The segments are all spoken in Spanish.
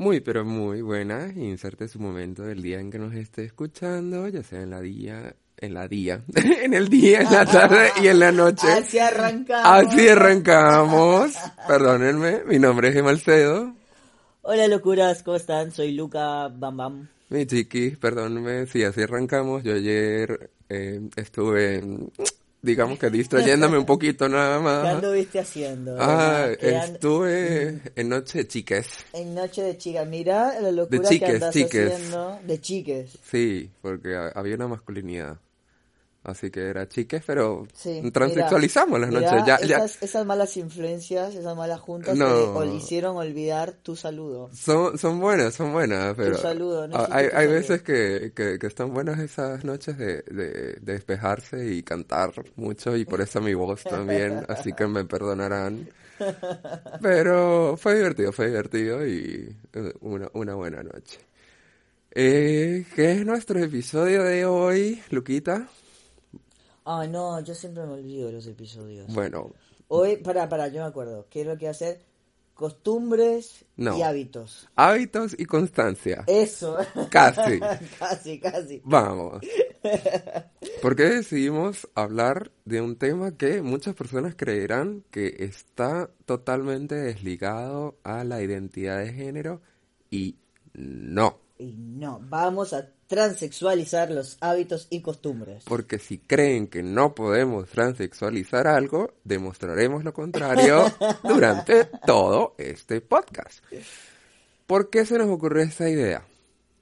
Muy, pero muy buena. Inserte su momento del día en que nos esté escuchando, ya sea en la día, en la día, en el día, en la tarde y en la noche. Así arrancamos. Así arrancamos. Perdónenme, mi nombre es Emalcedo. Hola locuras, ¿cómo están? Soy Luca Bam Bam. Mi chiqui, perdónenme, sí, así arrancamos. Yo ayer eh, estuve, digamos que distrayéndome un poquito nada ¿Qué más. anduviste haciendo? Ah? ¿Qué and- estuve en Noche de Chiques. En Noche de Chicas, mira la locura De chiques, que andas chiques. haciendo. De chiques. Sí, porque ha- había una masculinidad. Así que era chiques, pero Sí, transexualizamos mira, las mira, noches. Ya, ya. esas, esas malas influencias, esas malas juntas No. hicieron olvidar tu saludo. Son, son buenas, son buenas, pero saludo, no hay, tu hay saludo. veces que, que, que están buenas esas noches de, de, de despejarse y cantar mucho y por eso mi voz también, así que me perdonarán. Pero fue divertido, fue divertido y eh, una, una buena noche. Eh, ¿qué es nuestro episodio de hoy, Luquita? Ah, no, yo siempre me olvido de los episodios. Bueno, Hoy, para, para, yo me acuerdo. ¿Qué es lo que hacer? Costumbres No. y hábitos. hábitos y constancia. Eso. Casi. casi, casi. Vamos. ¿Por qué decidimos hablar de un tema que muchas personas creerán que está totalmente desligado a la identidad de género y no? Y no, vamos a transexualizar los hábitos y costumbres. Porque si creen que no podemos transexualizar algo, demostraremos lo contrario durante todo este podcast. ¿Por qué se nos ocurrió esta idea?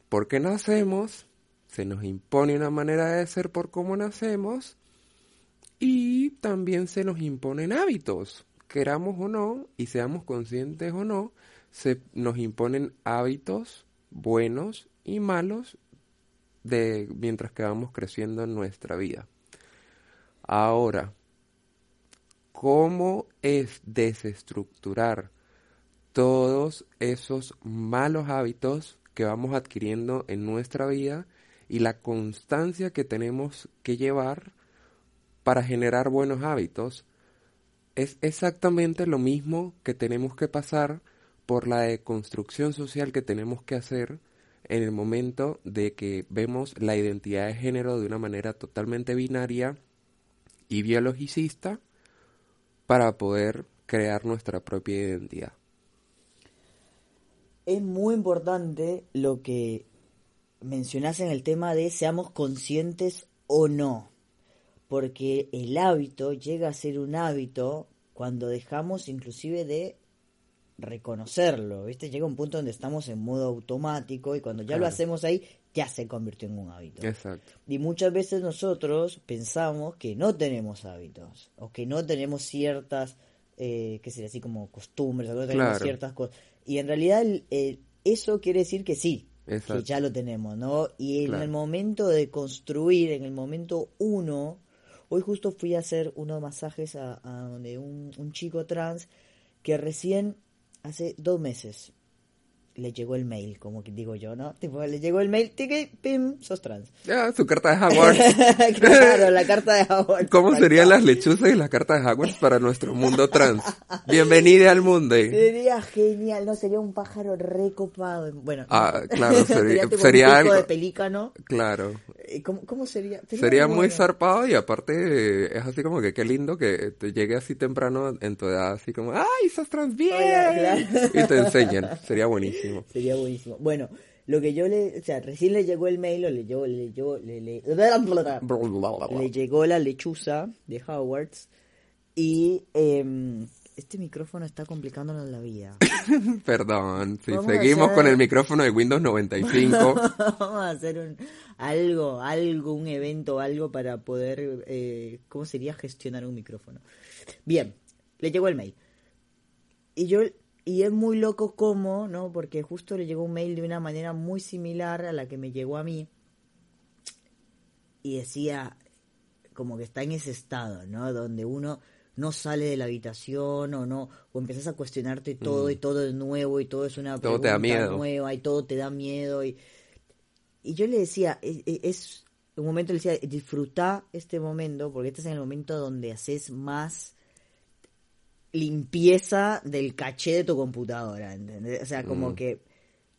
Porque nacemos, se nos impone una manera de ser por cómo nacemos y también se nos imponen hábitos, queramos o no y seamos conscientes o no, se nos imponen hábitos buenos y malos de mientras que vamos creciendo en nuestra vida. Ahora, ¿cómo es desestructurar todos esos malos hábitos que vamos adquiriendo en nuestra vida y la constancia que tenemos que llevar para generar buenos hábitos? Es exactamente lo mismo que tenemos que pasar por la deconstrucción social que tenemos que hacer en el momento de que vemos la identidad de género de una manera totalmente binaria y biologicista para poder crear nuestra propia identidad. Es muy importante lo que mencionás en el tema de seamos conscientes o no. Porque el hábito llega a ser un hábito cuando dejamos inclusive de reconocerlo, ¿viste? Llega un punto donde estamos en modo automático y cuando ya lo hacemos ahí, ya se convirtió en un hábito. Exacto. Y muchas veces nosotros pensamos que no tenemos hábitos o que no tenemos ciertas, eh, qué sería así como costumbres, o no tenemos Claro. ciertas cosas. Y en realidad el- el- eso quiere decir que sí, Exacto. que ya lo tenemos, ¿no? Y en Claro. el momento de construir, en el momento uno, hoy justo fui a hacer unos masajes a, a donde un, un chico trans que recién hace dos meses le llegó el mail, como que digo yo, ¿no? Tipo, le llegó el mail, tique, pim, sos trans. Ya, su carta de Hogwarts. claro, la carta de Howard. ¿Cómo serían las lechuzas y las cartas de Hogwarts para nuestro mundo trans? Bienvenida al mundo. Sería genial, no sería un pájaro recopado. Bueno, Ah, claro, sería- tipo un sería pico algo- de pelícano. Claro. Eh, ¿Cómo, cómo sería? Sería muy bueno. zarpado y aparte eh, es así como que qué lindo que te llegue así temprano en tu edad, así como, ¡ay, sos trans bien! Claro. Y te enseñan. Sería buenísimo. Sería buenísimo. Bueno, lo que yo le, o sea, recién le llegó el mail o le llegó, le llegó, le, le, le llegó la lechuza de Howards y em, este micrófono está complicándonos la vida. Perdón, si seguimos hacer- con el micrófono de Windows 95. Vamos a hacer un, algo, algo, un evento, algo para poder, eh, ¿cómo sería gestionar un micrófono? Bien, le llegó el mail. Y yo y es muy loco cómo, ¿no? Porque justo le llegó un mail de una manera muy similar a la que me llegó a mí. Y decía, como que está en ese estado, ¿no? Donde uno no sale de la habitación o no, o empiezas a cuestionarte todo y mm. todo es nuevo y todo es una todo pregunta miedo. nueva y todo te da miedo. Y, y yo le decía, es, e, es un momento le decía, disfruta este momento, porque este es en el momento donde haces más limpieza del caché de tu computadora, ¿entendés? O sea, como mm. que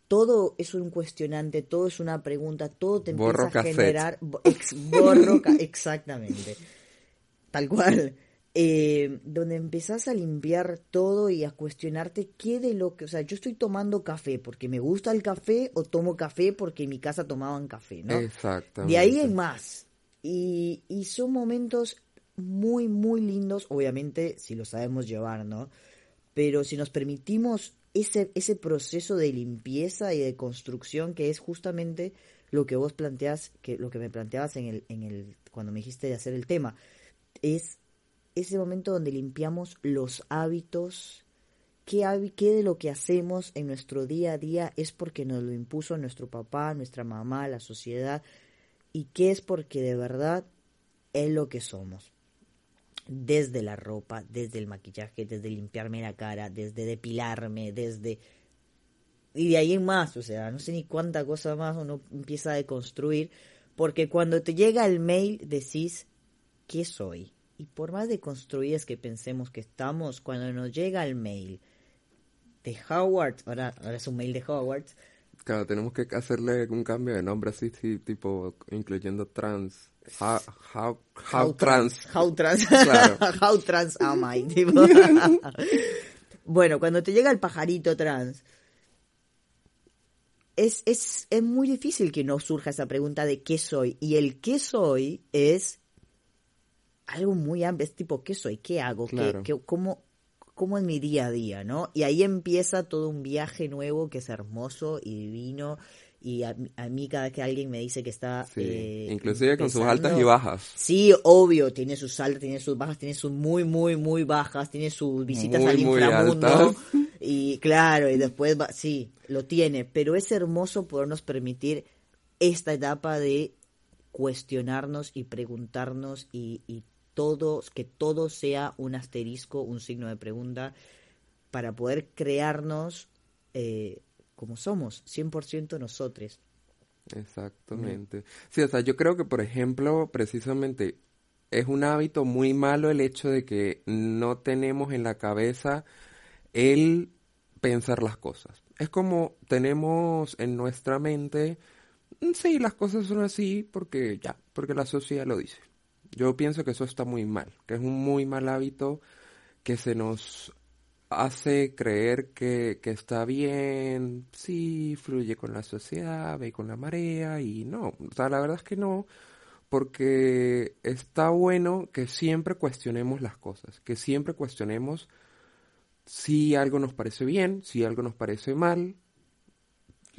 todo es un cuestionante, todo es una pregunta, todo te empieza a generar... Ex, borro, exactamente. Tal cual. Eh, donde empezás a limpiar todo y a cuestionarte qué de lo que, o sea, yo estoy tomando café porque me gusta el café o tomo café porque en mi casa tomaban café, ¿no? Exactamente. De ahí en más. Y, y son momentos muy, muy lindos, obviamente, si lo sabemos llevar, ¿no? Pero si nos permitimos ese, ese proceso de limpieza y de construcción que es justamente lo que vos planteas, que lo que me planteabas en el, en el, cuando me dijiste de hacer el tema, es ese momento donde limpiamos los hábitos, qué, qué de lo que hacemos en nuestro día a día es porque nos lo impuso nuestro papá, nuestra mamá, la sociedad, y qué es porque de verdad es lo que somos desde la ropa, desde el maquillaje, desde limpiarme la cara, desde depilarme, desde... Y de ahí en más, o sea, no sé ni cuánta cosa más uno empieza a deconstruir, porque cuando te llega el mail decís, ¿qué soy? Y por más deconstruidas que pensemos que estamos, cuando nos llega el mail de Howard, ahora, ahora es un mail de Howard, Claro, tenemos que hacerle un cambio de nombre así, tipo, incluyendo trans. How, how, trans. How trans. how trans am I? bueno, cuando te llega el pajarito trans, es, es, es muy difícil que no surja esa pregunta de qué soy. Y el qué soy es algo muy amplio, es tipo, ¿qué soy? ¿Qué hago? ¿Qué, qué, cómo, cómo es mi día a día, ¿no? Y ahí empieza todo un viaje nuevo que es hermoso y divino. Y a, mí cada que alguien me dice que está... Sí, eh, inclusive con sus altas y bajas. Sí, obvio, tiene sus altas, tiene sus bajas, tiene sus muy, muy, muy bajas, tiene sus visitas al inframundo. Y claro, y después va, sí, lo tiene. Pero es hermoso podernos permitir esta etapa de cuestionarnos y preguntarnos y, y que todo sea un asterisco, un signo de pregunta, para poder crearnos eh, como somos, 100% nosotros. Exactamente. Sí, o sea, yo creo que, por ejemplo, precisamente es un hábito muy malo el hecho de que no tenemos en la cabeza el pensar las cosas. Es como tenemos en nuestra mente, mm, sí, las cosas son así porque ya, porque la sociedad lo dice. Yo pienso que eso está muy mal, que es un muy mal hábito que se nos hace creer que, que está bien, sí, fluye con la sociedad, ve con la marea y no, o sea, la verdad es que no, porque está bueno que siempre cuestionemos las cosas, que siempre cuestionemos si algo nos parece bien, si algo nos parece mal,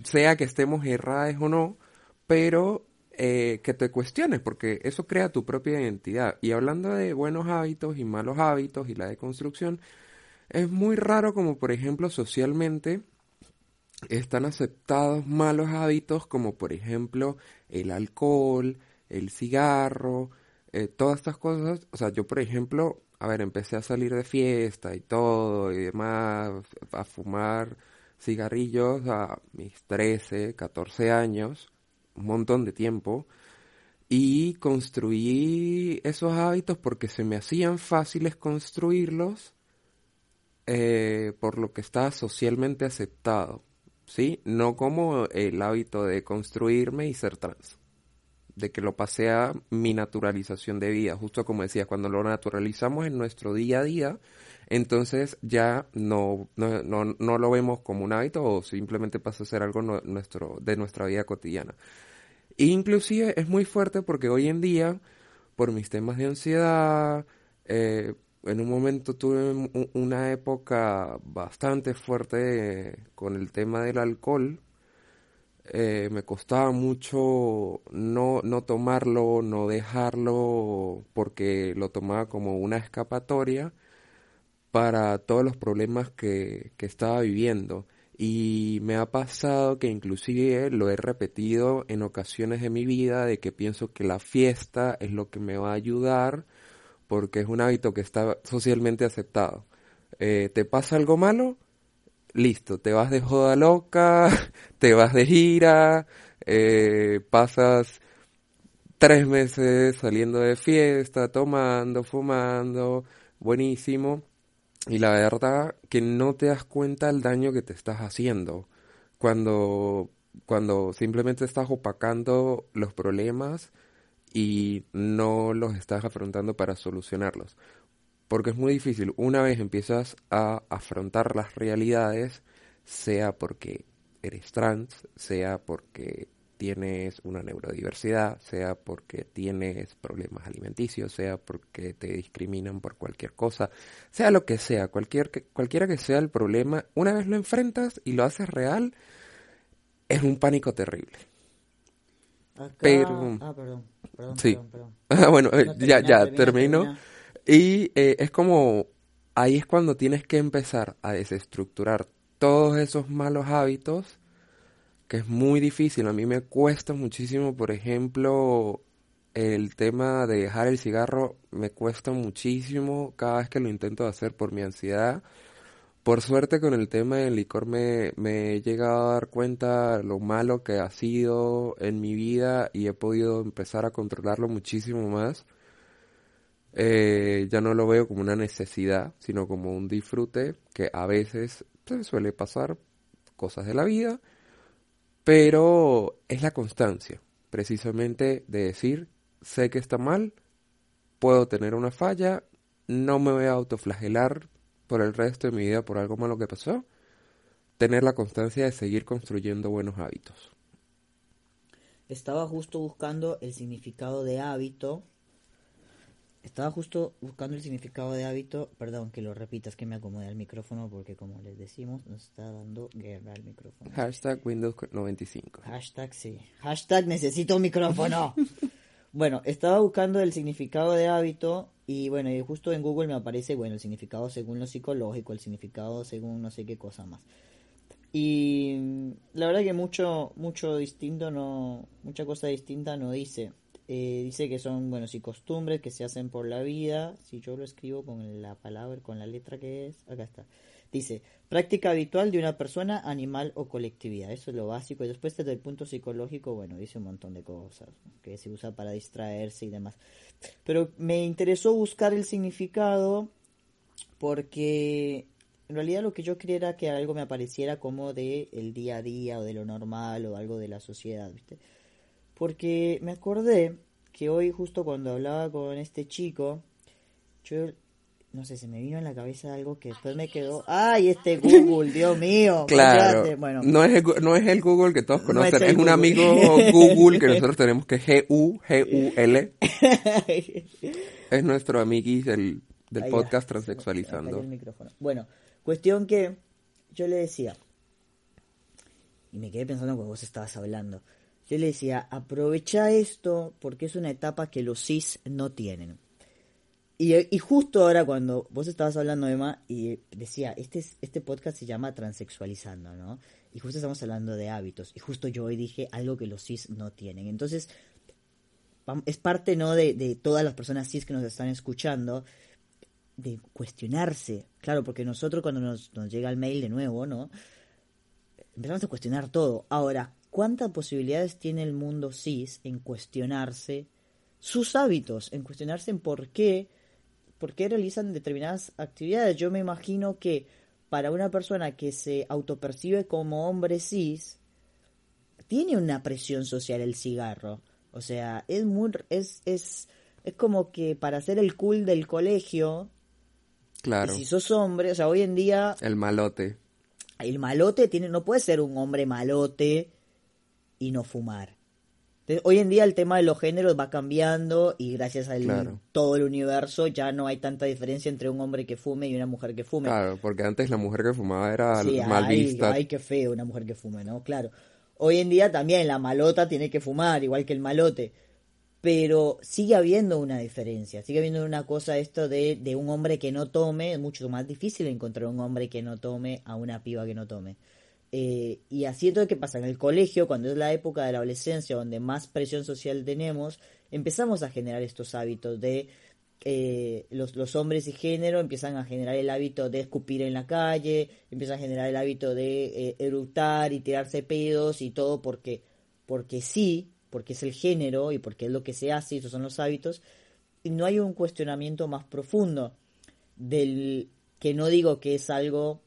sea que estemos errados o no, pero eh, que te cuestiones, porque eso crea tu propia identidad. Y hablando de buenos hábitos y malos hábitos y la deconstrucción, es muy raro como por ejemplo socialmente están aceptados malos hábitos como por ejemplo el alcohol, el cigarro, eh, todas estas cosas. O sea, yo por ejemplo, a ver, empecé a salir de fiesta y todo y demás, a fumar cigarrillos a mis 13, 14 años un montón de tiempo y construí esos hábitos porque se me hacían fáciles construirlos eh, por lo que está socialmente aceptado, ¿sí? No como el hábito de construirme y ser trans, de que lo pasé a mi naturalización de vida, justo como decía, cuando lo naturalizamos en nuestro día a día, entonces ya no, no, no, lo vemos como un hábito o simplemente pasa a ser algo nuestro, de nuestra vida cotidiana. Inclusive es muy fuerte porque hoy en día, por mis temas de ansiedad, eh, en un momento tuve una época bastante fuerte con el tema del alcohol. Eh, me costaba mucho no, no tomarlo, no dejarlo, porque lo tomaba como una escapatoria. para todos los problemas que, que estaba viviendo. Y me ha pasado que inclusive lo he repetido en ocasiones de mi vida de que pienso que la fiesta es lo que me va a ayudar porque es un hábito que está socialmente aceptado. Eh, ¿Te pasa algo malo? Listo, te vas de joda loca, te vas de gira, eh, pasas tres meses saliendo de fiesta, tomando, fumando, buenísimo y la verdad que no te das cuenta el daño que te estás haciendo cuando, cuando simplemente estás opacando los problemas y no los estás afrontando para solucionarlos. Porque es muy difícil. Una vez empiezas a afrontar las realidades, sea porque eres trans, sea porque tienes una neurodiversidad, sea porque tienes problemas alimenticios, sea porque te discriminan por cualquier cosa, sea lo que sea, cualquier, cualquiera que sea el problema, una vez lo enfrentas y lo haces real, es un pánico terrible. Pero... Ah, perdón, perdón, sí. perdón, Ah, bueno, eh, ya, ya, termino. Y eh, es como, ahí es cuando tienes que empezar a desestructurar todos esos malos hábitos que es muy difícil. A mí me cuesta muchísimo, por ejemplo, el tema de dejar el cigarro me cuesta muchísimo cada vez que lo intento hacer por mi ansiedad. Por suerte con el tema del licor me, me he llegado a dar cuenta lo malo que ha sido en mi vida y he podido empezar a controlarlo muchísimo más. Eh, ya no lo veo como una necesidad, sino como un disfrute que a veces pues, suele pasar cosas de la vida pero es la constancia, precisamente de decir, sé que está mal, puedo tener una falla, no me voy a autoflagelar por el resto de mi vida por algo malo que pasó, tener la constancia de seguir construyendo buenos hábitos. Estaba justo buscando el significado de hábito estaba justo buscando el significado de hábito. Perdón que lo repitas, que me acomode el micrófono porque como les decimos, nos está dando guerra el micrófono. Hashtag Windows 95. Hashtag sí. Hashtag necesito un micrófono. bueno, estaba buscando el significado de hábito y bueno, y justo en Google me aparece, bueno, el significado según lo psicológico, el significado según no sé qué cosa más. Y la verdad que mucho, mucho distinto no, mucha cosa distinta no dice. Eh, dice que son, bueno, sí, costumbres que se hacen por la vida. Si yo lo escribo con la palabra, con la letra que es, acá está. Dice, práctica habitual de una persona, animal o colectividad. Eso es lo básico. Y después desde el punto psicológico, bueno, dice un montón de cosas que se usa para distraerse y demás. Pero me interesó buscar el significado porque en realidad lo que yo quería era que algo me apareciera como de el día a día o de lo normal o algo de la sociedad, ¿viste? Porque me acordé que hoy justo cuando hablaba con este chico, yo no sé, se me vino en la cabeza algo que después me quedó. ¡Ay, este Google, Dios mío! Claro, bueno, no, es el, no es el Google que todos conocen, es, un amigo Google que nosotros tenemos que G-U, G-U-L. es nuestro amiguis del, del podcast Transexualizando. Bueno, cuestión que yo le decía, y me quedé pensando cuando vos estabas hablando, yo le decía, aprovecha esto porque es una etapa que los cis no tienen. Y, justo ahora cuando vos estabas hablando, Emma, y decía, este, este podcast se llama Transexualizando, ¿no? Y justo estamos hablando de hábitos. Y justo yo hoy dije algo que los cis no tienen. Entonces, es parte, ¿no? De, de todas las personas cis que nos están escuchando, de cuestionarse. Claro, porque nosotros cuando nos llega el mail de nuevo, ¿no? Empezamos a cuestionar todo. Ahora, ¿Cuántas posibilidades tiene el mundo cis en cuestionarse sus hábitos, en cuestionarse en por qué, por qué realizan determinadas actividades? Yo me imagino que para una persona que se autopercibe como hombre cis, tiene una presión social el cigarro. O sea, es muy es es es como que para ser el cool del colegio, claro. si sos hombre, o sea, hoy en día el malote. El malote tiene no puede ser un hombre malote y no fumar. Hoy en día el tema de los géneros va cambiando y gracias a todo el universo ya no hay tanta diferencia entre un hombre que fume y una mujer que fume. Claro, porque antes la mujer que fumaba era mal vista. Ay, qué feo una mujer que fume, ¿no? Claro. Hoy en día también la malota tiene que fumar, igual que el malote. pero sigue habiendo una diferencia, sigue habiendo una cosa esto de, de un hombre que no tome, es mucho más difícil encontrar un hombre que no tome a una piba que no tome. Eh, y así es todo que pasa en el colegio, cuando es la época de la adolescencia, donde más presión social tenemos, empezamos a generar estos hábitos de eh, los, los, hombres y género empiezan a generar el hábito de escupir en la calle, empiezan a generar el hábito de eh, eructar y tirarse pedos y todo porque, porque sí, porque es el género y porque es lo que se hace y esos son los hábitos. Y no hay un cuestionamiento más profundo del que no digo que es algo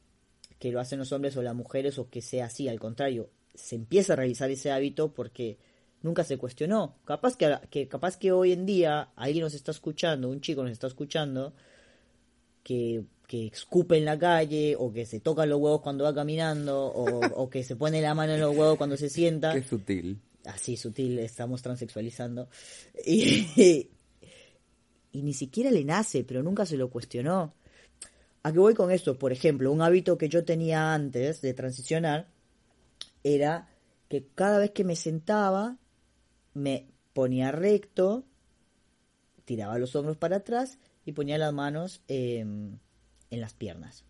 que lo hacen los hombres o las mujeres o que sea así, al contrario, se empieza a realizar ese hábito porque nunca se cuestionó. Capaz que, que, capaz que hoy en día alguien nos está escuchando, un chico nos está escuchando, que, que escupe en la calle, o que se toca los huevos cuando va caminando, o, o que se pone la mano en los huevos cuando se sienta. Qué sutil. Así sutil, estamos transexualizando. Y, y ni siquiera le nace, pero nunca se lo cuestionó. ¿A qué voy con esto? Por ejemplo, un hábito que yo tenía antes de transicionar era que cada vez que me sentaba me ponía recto, tiraba los hombros para atrás y ponía las manos eh, en las piernas.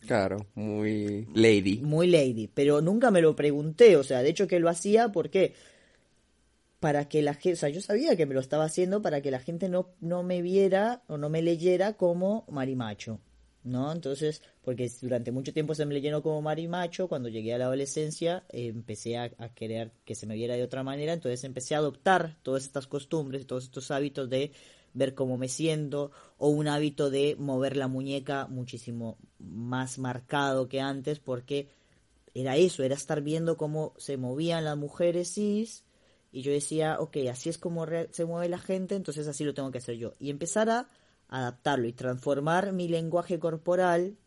Claro, muy lady. Muy lady, pero nunca me lo pregunté, o sea, de hecho que lo hacía porque para que la gente, o sea, yo sabía que me lo estaba haciendo para que la gente no, no me viera o no me leyera como marimacho, ¿no? Entonces, porque durante mucho tiempo se me leyó como marimacho, cuando llegué a la adolescencia empecé a, a, querer que se me viera de otra manera, entonces empecé a adoptar todas estas costumbres, todos estos hábitos de ver cómo me siento, o un hábito de mover la muñeca muchísimo más marcado que antes, porque era eso, era estar viendo cómo se movían las mujeres cis, y yo decía, ok, así es como se mueve la gente, entonces así lo tengo que hacer yo. Y empezar a adaptarlo y transformar mi lenguaje corporal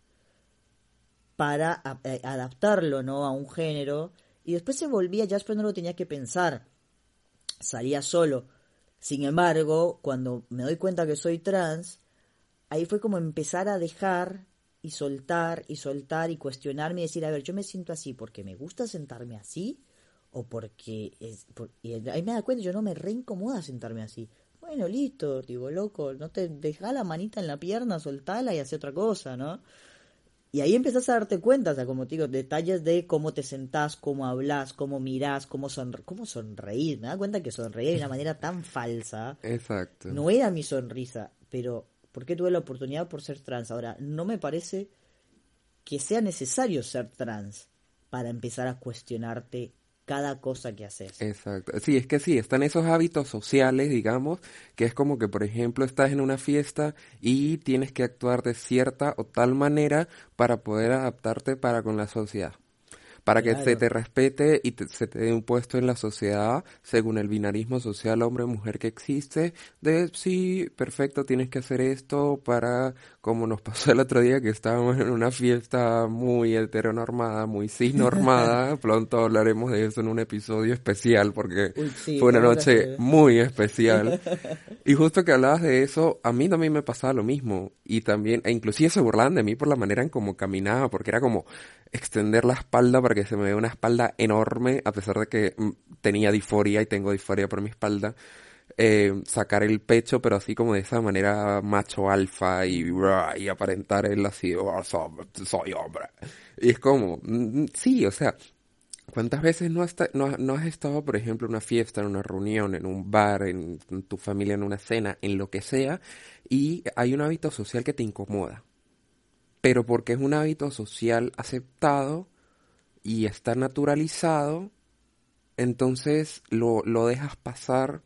para a, adaptarlo ¿no? a un género. Y después se volvía, ya después no lo tenía que pensar. Salía solo. Sin embargo, cuando me doy cuenta que soy trans, ahí fue como empezar a dejar y soltar y soltar y cuestionarme y decir, a ver, yo me siento así porque me gusta sentarme así o porque es, por, y ahí me da cuenta yo no me reincomoda sentarme así. Bueno listo digo loco no te deja la manita en la pierna soltala y hace otra cosa no y ahí empezás a darte cuenta o sea como te digo detalles de cómo te sentás cómo hablas cómo mirás cómo sonre cómo sonreír. Me da cuenta que sonreír de una manera tan falsa exacto. no era mi sonrisa pero ¿por qué tuve la oportunidad por ser trans ahora no me parece que sea necesario ser trans para empezar a cuestionarte cada cosa que haces. Exacto. Sí, es que sí, están esos hábitos sociales, digamos, que es como que, por ejemplo, estás en una fiesta y tienes que actuar de cierta o tal manera para poder adaptarte para con la sociedad para que claro. se te respete y te, se te dé un puesto en la sociedad según el binarismo social hombre-mujer que existe, de sí, perfecto, tienes que hacer esto para, como nos pasó el otro día que estábamos en una fiesta muy heteronormada, muy cisnormada, pronto hablaremos de eso en un episodio especial porque Uy, sí, fue una noche muy especial. y justo que hablabas de eso, a mí también me pasaba lo mismo y también, e inclusive se burlaban de mí por la manera en cómo caminaba, porque era como extender la espalda para que se me vea una espalda enorme, a pesar de que mm, tenía disforia y tengo disforia por mi espalda. Eh, sacar el pecho, pero así como de esa manera macho alfa y, y aparentar él así, oh, soy, hombre. Y es como, mm, sí, o sea, ¿cuántas veces no has, no, no has estado, por ejemplo, en una fiesta, en una reunión, en un bar, en tu familia, en una cena, en lo que sea, y hay un hábito social que te incomoda? Pero porque es un hábito social aceptado y está naturalizado, entonces lo, lo dejas pasar,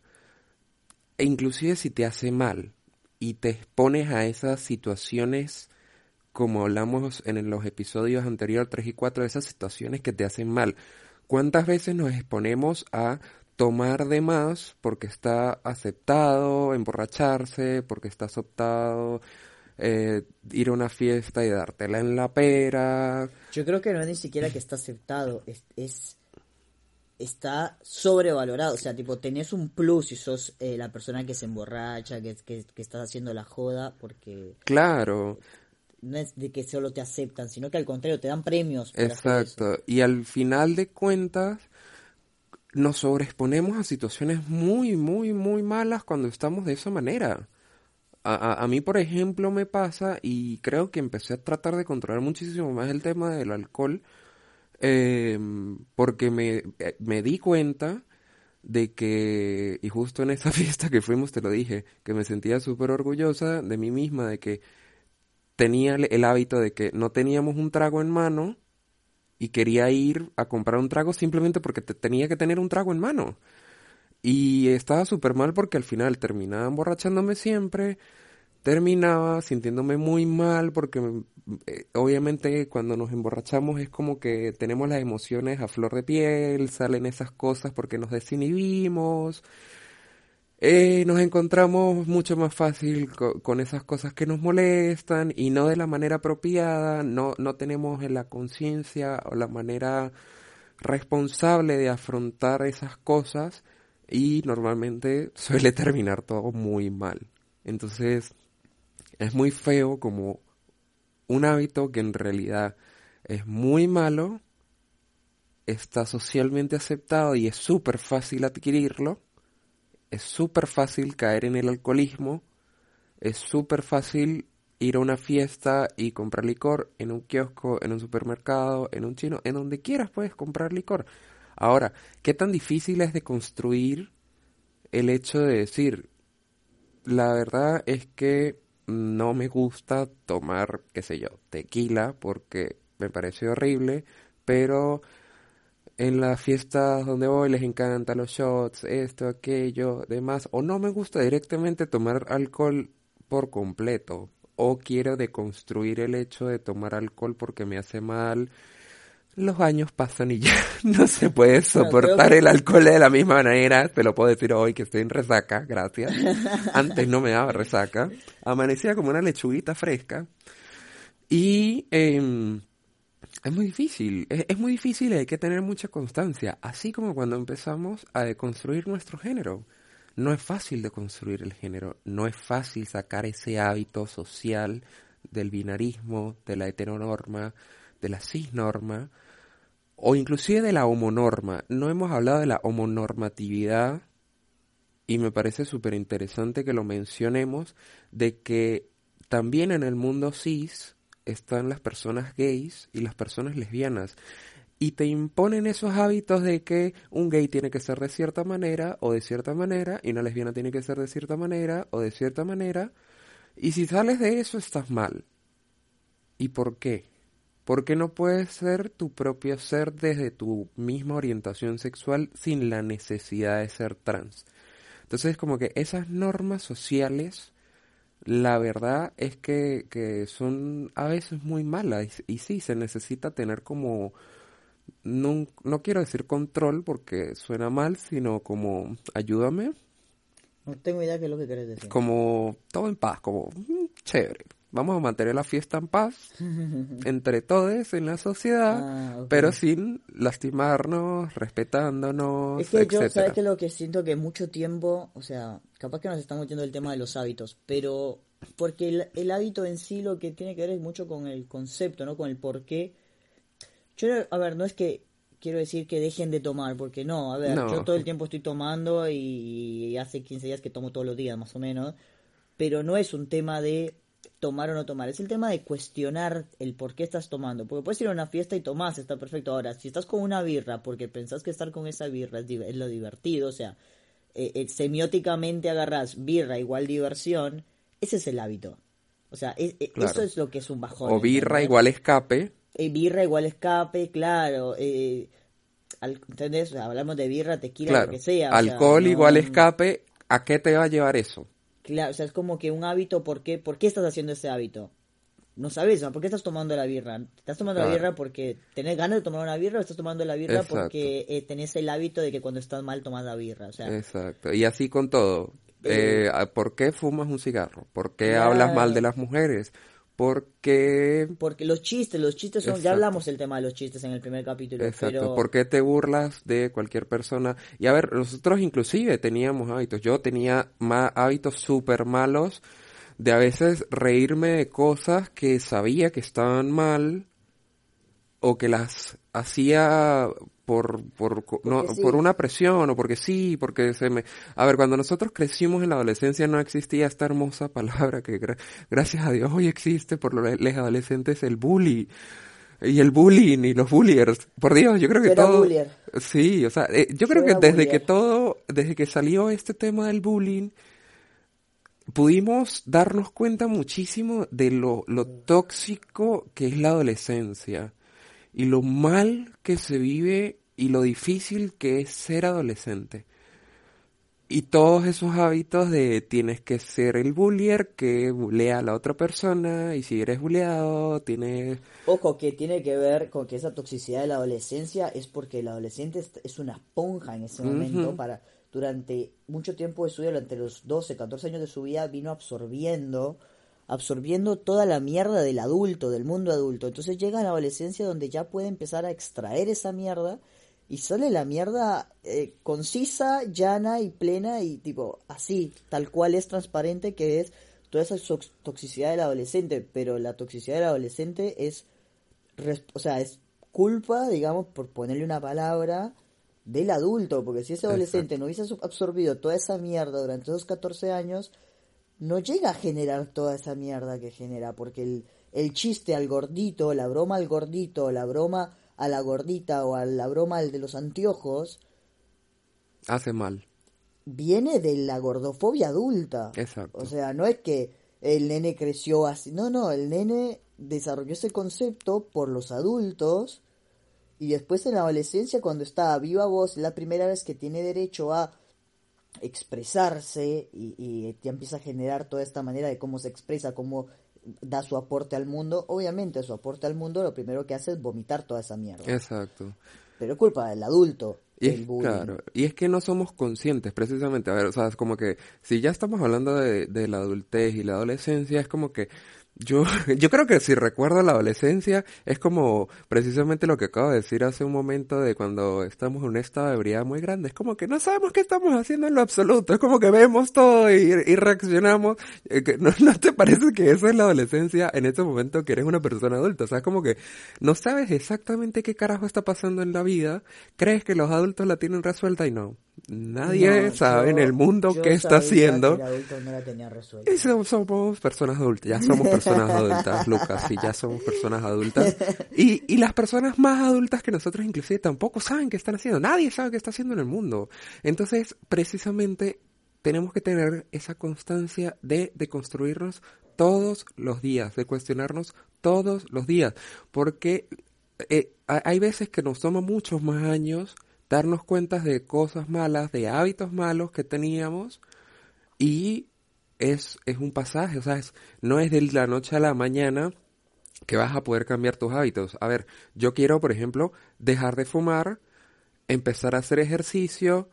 e inclusive si te hace mal y te expones a esas situaciones, como hablamos en los episodios anteriores 3 y 4, esas situaciones que te hacen mal. ¿Cuántas veces nos exponemos a tomar de más porque está aceptado, emborracharse, porque está aceptado, eh, ir a una fiesta y dártela en la pera. Yo creo que no es ni siquiera que está aceptado, es, es está sobrevalorado, o sea, tipo, tenés un plus si sos eh, la persona que se emborracha, que, que, que, estás haciendo la joda, porque... Claro. No es de que solo te aceptan, sino que al contrario, te dan premios. Por Exacto, y al final de cuentas, nos sobreexponemos a situaciones muy, muy, muy malas cuando estamos de esa manera. A, a, mí, por ejemplo, me pasa y creo que empecé a tratar de controlar muchísimo más el tema del alcohol em, porque me, eh, me di cuenta de que, y justo en esa fiesta que fuimos te lo dije, que me sentía súper orgullosa de mí misma, de que tenía el hábito de que no teníamos un trago en mano y quería ir a comprar un trago simplemente porque tenía que tener un trago en mano. Y estaba súper mal porque al final terminaba emborrachándome siempre, terminaba sintiéndome muy mal porque eh, obviamente cuando nos emborrachamos es como que tenemos las emociones a flor de piel, salen esas cosas porque nos desinhibimos, eh, nos encontramos mucho más fácil con esas cosas que nos molestan y no de la manera apropiada, no, no tenemos la conciencia o la manera responsable de afrontar esas cosas y normalmente suele terminar todo muy mal. Entonces es muy feo como un hábito que en realidad es muy malo, está socialmente aceptado y es súper fácil adquirirlo es súper fácil caer en el alcoholismo, es súper fácil ir a una fiesta y comprar licor en un kiosco, en un supermercado, en un chino, en donde quieras puedes comprar licor. Ahora, ¿qué tan difícil es de construir el hecho de decir, la verdad es que no me gusta tomar, qué sé yo, tequila porque me parece horrible, pero en las fiestas donde voy les encantan los shots, esto, aquello, demás, o no me gusta directamente tomar alcohol por completo, o quiero deconstruir el hecho de tomar alcohol porque me hace mal. Los años pasan y ya no se puede soportar el alcohol de la misma manera. Te lo puedo decir hoy que estoy en resaca, gracias. Antes no me daba resaca. Amanecía como una lechuguita fresca. Y eh, es muy difícil, es, muy difícil y hay que tener mucha constancia, así como cuando empezamos a deconstruir nuestro género. No es fácil deconstruir el género, no es fácil sacar ese hábito social del binarismo, de la heteronorma, de la cisnorma, o inclusive de la homonorma. No hemos hablado de la homonormatividad y me parece súper interesante que lo mencionemos, de que también en el mundo cis están las personas gays y las personas lesbianas. Y te imponen esos hábitos de que un gay tiene que ser de cierta manera o de cierta manera, y una lesbiana tiene que ser de cierta manera o de cierta manera. Y si sales de eso, estás mal. ¿Y por qué? Porque no puedes ser tu propio ser desde tu misma orientación sexual sin la necesidad de ser trans. Entonces, como que esas normas sociales la verdad es que, que son a veces muy malas y, sí, se necesita tener como, no, no quiero decir control porque suena mal, sino como ayúdame. No tengo idea de qué es lo que quieres decir. Como todo en paz, como mm, chévere vamos a mantener la fiesta en paz entre todos en la sociedad, ah, pero sin lastimarnos, respetándonos. Es que yo, ¿sabes que Lo que siento que mucho tiempo, o sea, capaz que nos estamos yendo el tema de los hábitos, pero porque el, hábito en sí lo que tiene que ver es mucho con el concepto, ¿no? Con el por qué. Yo, a ver, no es que quiero decir que dejen de tomar, porque no, a ver, yo todo el tiempo estoy tomando y hace 15 días que tomo todos los días, más o menos, pero no es un tema de tomar o no tomar, es el tema de cuestionar el por qué estás tomando. Porque puedes ir a una fiesta y tomás, está perfecto. Ahora, si estás con una birra porque pensás que estar con esa birra es, lo divertido, o sea, eh, eh, semióticamente agarras birra igual diversión, ese es el hábito. O sea, e, e, eso es lo que es un bajón. O birra igual escape. Eh, birra igual escape, claro. ¿Entendés? hablamos de birra, tequila, lo que sea. Alcohol igual escape, ¿a qué te va a llevar eso? Claro, o sea, es como que un hábito, ¿por qué, ¿por qué estás haciendo ese hábito? No sabes, ¿no? ¿por qué estás tomando la birra? ¿Estás tomando la birra porque tenés ganas de tomar una birra o estás tomando la birra porque eh, tenés el hábito de que cuando estás mal tomas la birra? O sea, Exacto, y así con todo. Eh, ¿Por qué fumas un cigarro? ¿Por qué hablas mal de las mujeres? Porque... Porque los chistes, los chistes son... Ya hablamos el tema de los chistes en el primer capítulo. Exacto. ¿Por qué te burlas de cualquier persona? Y a ver, nosotros inclusive teníamos hábitos. Yo tenía hábitos súper malos de a veces reírme de cosas que sabía que estaban mal o que las hacía por, por, no, por una presión o porque sí, porque se me... A ver, cuando nosotros crecimos en la adolescencia no existía esta hermosa palabra que gracias a Dios hoy existe por los adolescentes, el bully. Y el bullying y los bulliers. Por Dios, yo creo que todo... Sí, o sea, eh, yo creo que desde que todo, desde que salió este tema del bullying, pudimos darnos cuenta muchísimo de lo, lo tóxico que es la adolescencia y lo mal que se vive y lo difícil que es ser adolescente. Y todos esos hábitos de tienes que ser el bullier que bulea a la otra persona y si eres bulleado tienes... Ojo, que tiene que ver con que esa toxicidad de la adolescencia es porque el adolescente es una esponja en ese momento para... Durante mucho tiempo de su vida, durante los 12, 14 años de su vida, vino absorbiendo absorbiendo toda la mierda del adulto, del mundo adulto. Entonces llega a la adolescencia donde ya puede empezar a extraer esa mierda y sale la mierda eh, concisa, llana y plena y tipo así, tal cual es transparente que es toda esa toxicidad del adolescente, pero la toxicidad del adolescente es, o sea, es culpa, digamos, por ponerle una palabra, del adulto, porque si ese adolescente no hubiese absorbido toda esa mierda durante esos 14 años, no llega a generar toda esa mierda que genera, porque el, el chiste al gordito, la broma al gordito, la broma a la gordita o a la broma al de los anteojos, hace mal. Viene de la gordofobia adulta. Exacto. O sea, no es que el nene creció así, no, no, el nene desarrolló ese concepto por los adultos y después en la adolescencia cuando está viva voz, la primera vez que tiene derecho a expresarse y, y ya empieza a generar toda esta manera de cómo se expresa, cómo da su aporte al mundo, obviamente su aporte al mundo lo primero que hace es vomitar toda esa mierda. Exacto. Pero es culpa del adulto. Y es, claro, y es que no somos conscientes precisamente, a ver, o sea, es como que si ya estamos hablando de, de la adultez y la adolescencia, es como que yo, yo creo que si recuerdo la adolescencia, es como precisamente lo que acabo de decir hace un momento de cuando estamos en un estado de ebriedad muy grande. Es como que no sabemos qué estamos haciendo en lo absoluto. Es como que vemos todo y, reaccionamos. Eh, ¿No, ¿No te parece que eso es la adolescencia en este momento que eres una persona adulta? O sea, es como que no sabes exactamente qué carajo está pasando en la vida. Crees que los adultos la tienen resuelta y no. Nadie sabe en el mundo qué está haciendo. y somos, personas adultas, ya somos personas adultas, Lucas, y ya somos personas adultas. Y, y las personas más adultas que nosotros inclusive tampoco saben qué están haciendo. Nadie sabe qué está haciendo en el mundo. Entonces, precisamente, tenemos que tener esa constancia de, de construirnos todos los días, de cuestionarnos todos los días. Porque eh, hay veces que nos toma muchos más años darnos cuenta de cosas malas, de hábitos malos que teníamos y es, es un pasaje, o sea, no es de la noche a la mañana que vas a poder cambiar tus hábitos. A ver, yo quiero, por ejemplo, dejar de fumar, empezar a hacer ejercicio,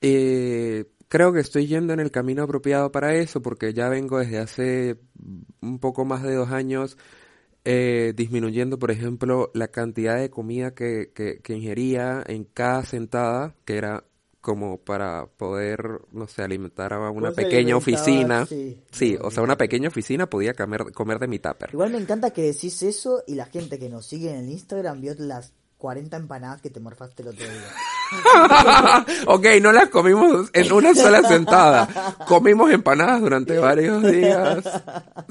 eh, creo que estoy yendo en el camino apropiado para eso porque ya vengo desde hace un poco más de dos años eh, disminuyendo, por ejemplo, la cantidad de comida que, que, ingería en cada sentada, que era como para poder, no sé, alimentar a una pequeña oficina. Sí, o sea, una pequeña oficina podía comer, comer de mi tupper. Igual me encanta que decís eso y la gente que nos sigue en el Instagram vio las 40 empanadas que te morfaste el otro día. ok, no las comimos en una sola sentada. Comimos empanadas durante varios días.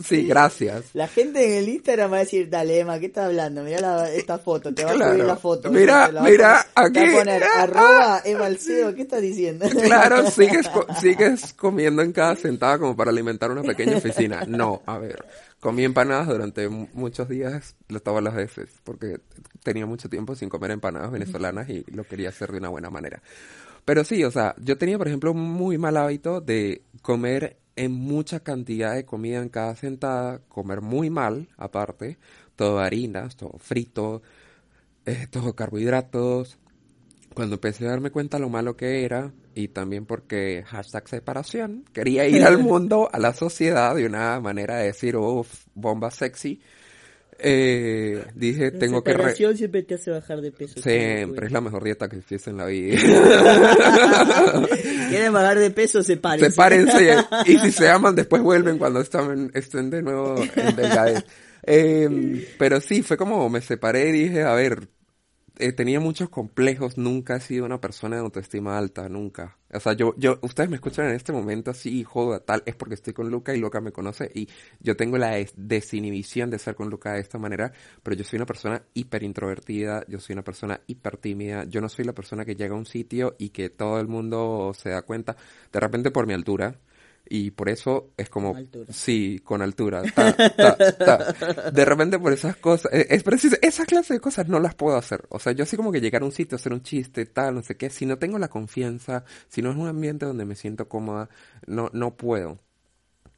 Sí, gracias. La gente en el Instagram va a decir, dale Emma, ¿qué estás hablando? Mira esta foto, te va a subir la foto. Mira, mira, aquí. Te va a poner arroba Emma ¿qué estás diciendo? claro, sigues, sigues comiendo en cada sentada como para alimentar una pequeña oficina. No, a ver. Comí empanadas durante muchos días, todas las veces, porque tenía mucho tiempo sin comer empanadas venezolanas y lo quería hacer de una buena manera. Pero sí, o sea, yo tenía, por ejemplo, un muy mal hábito de comer en mucha cantidad de comida en cada sentada, comer muy mal, aparte, todo harinas, todo frito, eh, todo carbohidratos. Cuando empecé a darme cuenta lo malo que era, y también porque hashtag separación, quería ir al mundo, a la sociedad de una manera de decir, uff, bomba sexy. Eh, dije, tengo que... Separación siempre te hace bajar de peso. Siempre, es la mejor dieta que existe en la vida. Quieren bajar de peso, sepárense. Sepárense. y si se aman, después vuelven cuando están, estén de nuevo en delgadez. Eh, pero sí, fue como me separé y dije, a ver, eh, tenía muchos complejos, nunca he sido una persona de autoestima alta, nunca. O sea, yo, yo, ustedes me escuchan en este momento así, joda, tal, es porque estoy con Luca y Luca me conoce y yo tengo la desinhibición de ser con Luca de esta manera, pero yo soy una persona hiper introvertida, yo soy una persona hiper tímida, yo no soy la persona que llega a un sitio y que todo el mundo se da cuenta, de repente por mi altura, y por eso es como sí con altura de repente por esas cosas e, es, preciso esa clase de cosas no las puedo hacer. O sea yo así como que llegar a un sitio hacer un chiste tal no sé qué si no tengo la confianza si no es un ambiente donde me siento cómoda no no puedo.